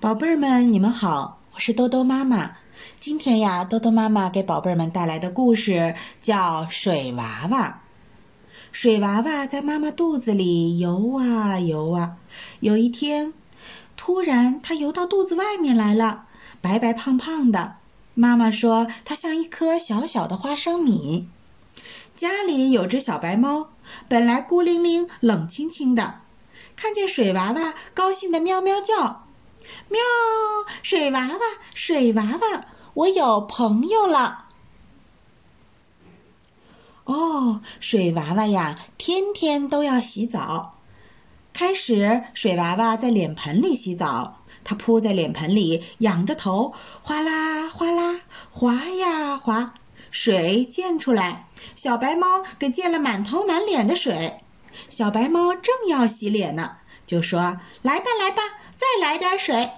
宝贝儿们，你们好，我是兜兜妈妈。今天呀，兜兜妈妈给宝贝儿们带来的故事叫《水娃娃》。水娃娃在妈妈肚子里游啊游啊，有一天，突然它游到肚子外面来了，白白胖胖的。妈妈说它像一颗小小的花生米。家里有只小白猫，本来孤零零、冷清清的，看见水娃娃，高兴的喵喵叫。喵，水娃娃，水娃娃，我有朋友了。哦，水娃娃呀，天天都要洗澡。开始，水娃娃在脸盆里洗澡，它扑在脸盆里，仰着头，哗啦哗啦，滑呀滑，水溅出来，小白猫给溅了满头满脸的水。小白猫正要洗脸呢，就说：“来吧，来吧。”再来点水，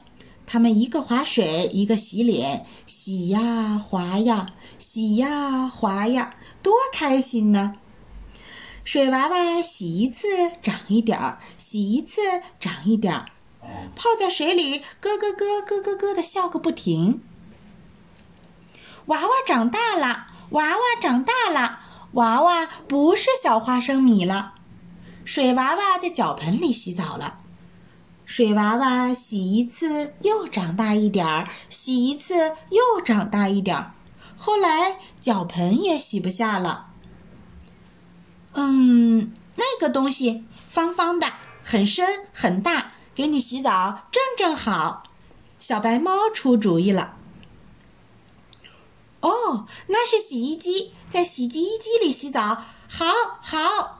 他们一个划水，一个洗脸，洗呀划呀，洗呀划呀，多开心呢！水娃娃洗一次长一点儿，洗一次长一点儿，泡在水里咯咯咯咯咯咯的笑个不停。娃娃长大了，娃娃长大了，娃娃不是小花生米了。水娃娃在脚盆里洗澡了。水娃娃洗一次又长大一点儿，洗一次又长大一点儿，后来脚盆也洗不下了。嗯，那个东西方方的，很深很大，给你洗澡正正好。小白猫出主意了。哦，那是洗衣机，在洗衣机里洗澡，好好。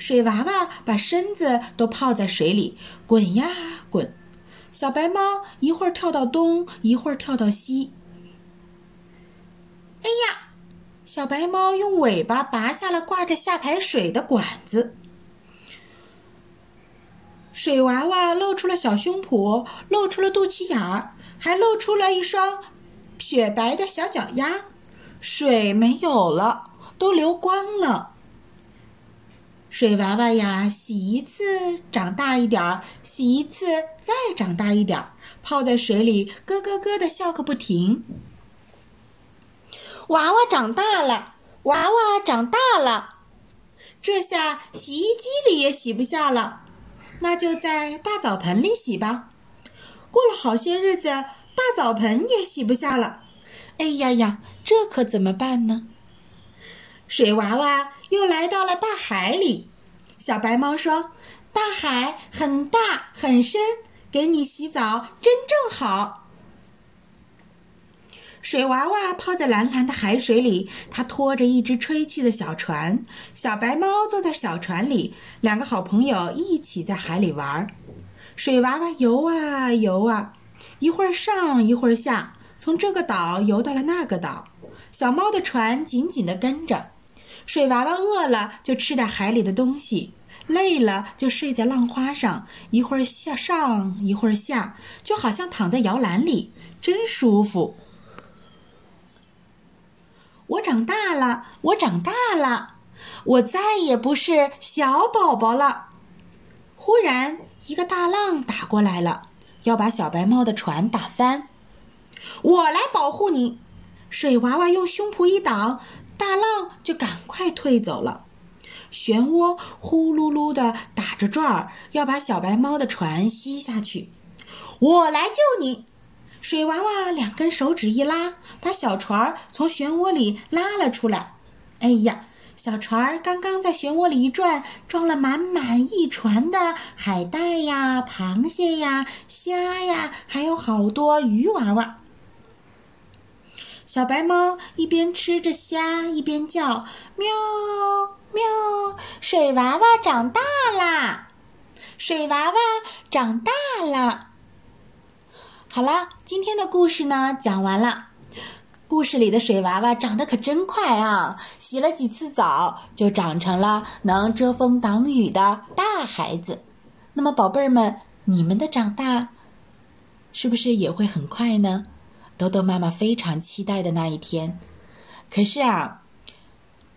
水娃娃把身子都泡在水里，滚呀滚。小白猫一会儿跳到东，一会儿跳到西。哎呀！小白猫用尾巴拔下了挂着下排水的管子。水娃娃露出了小胸脯，露出了肚脐眼儿，还露出了一双雪白的小脚丫。水没有了，都流光了。水娃娃呀，洗一次长大一点儿，洗一次再长大一点儿，泡在水里咯咯咯的笑个不停。娃娃长大了，娃娃长大了，这下洗衣机里也洗不下了，那就在大澡盆里洗吧。过了好些日子，大澡盆也洗不下了。哎呀呀，这可怎么办呢？水娃娃又来到了大海里，小白猫说：“大海很大很深，给你洗澡真正好。”水娃娃泡在蓝蓝的海水里，它拖着一只吹气的小船，小白猫坐在小船里，两个好朋友一起在海里玩。水娃娃游啊游啊，一会儿上一会儿下，从这个岛游到了那个岛，小猫的船紧紧地跟着。水娃娃饿了就吃点海里的东西，累了就睡在浪花上，一会儿下上一会儿下，就好像躺在摇篮里，真舒服。我长大了，我长大了，我再也不是小宝宝了。忽然，一个大浪打过来了，要把小白猫的船打翻。我来保护你，水娃娃用胸脯一挡。大浪就赶快退走了，漩涡呼噜噜的打着转儿，要把小白猫的船吸下去。我来救你！水娃娃两根手指一拉，把小船从漩涡里拉了出来。哎呀，小船刚刚在漩涡里一转，装了满满一船的海带呀、螃蟹呀、虾呀，还有好多鱼娃娃。小白猫一边吃着虾，一边叫：“喵喵！水娃娃长大啦！水娃娃长大了。”好了，今天的故事呢讲完了。故事里的水娃娃长得可真快啊！洗了几次澡，就长成了能遮风挡雨的大孩子。那么，宝贝儿们，你们的长大是不是也会很快呢？豆豆妈妈非常期待的那一天，可是啊，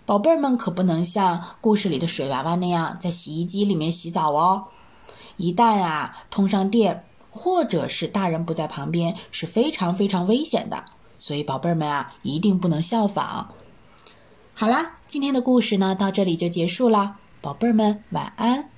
宝贝儿们可不能像故事里的水娃娃那样在洗衣机里面洗澡哦。一旦啊通上电，或者是大人不在旁边，是非常非常危险的。所以宝贝儿们啊，一定不能效仿。好啦，今天的故事呢，到这里就结束了。宝贝儿们，晚安。